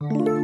you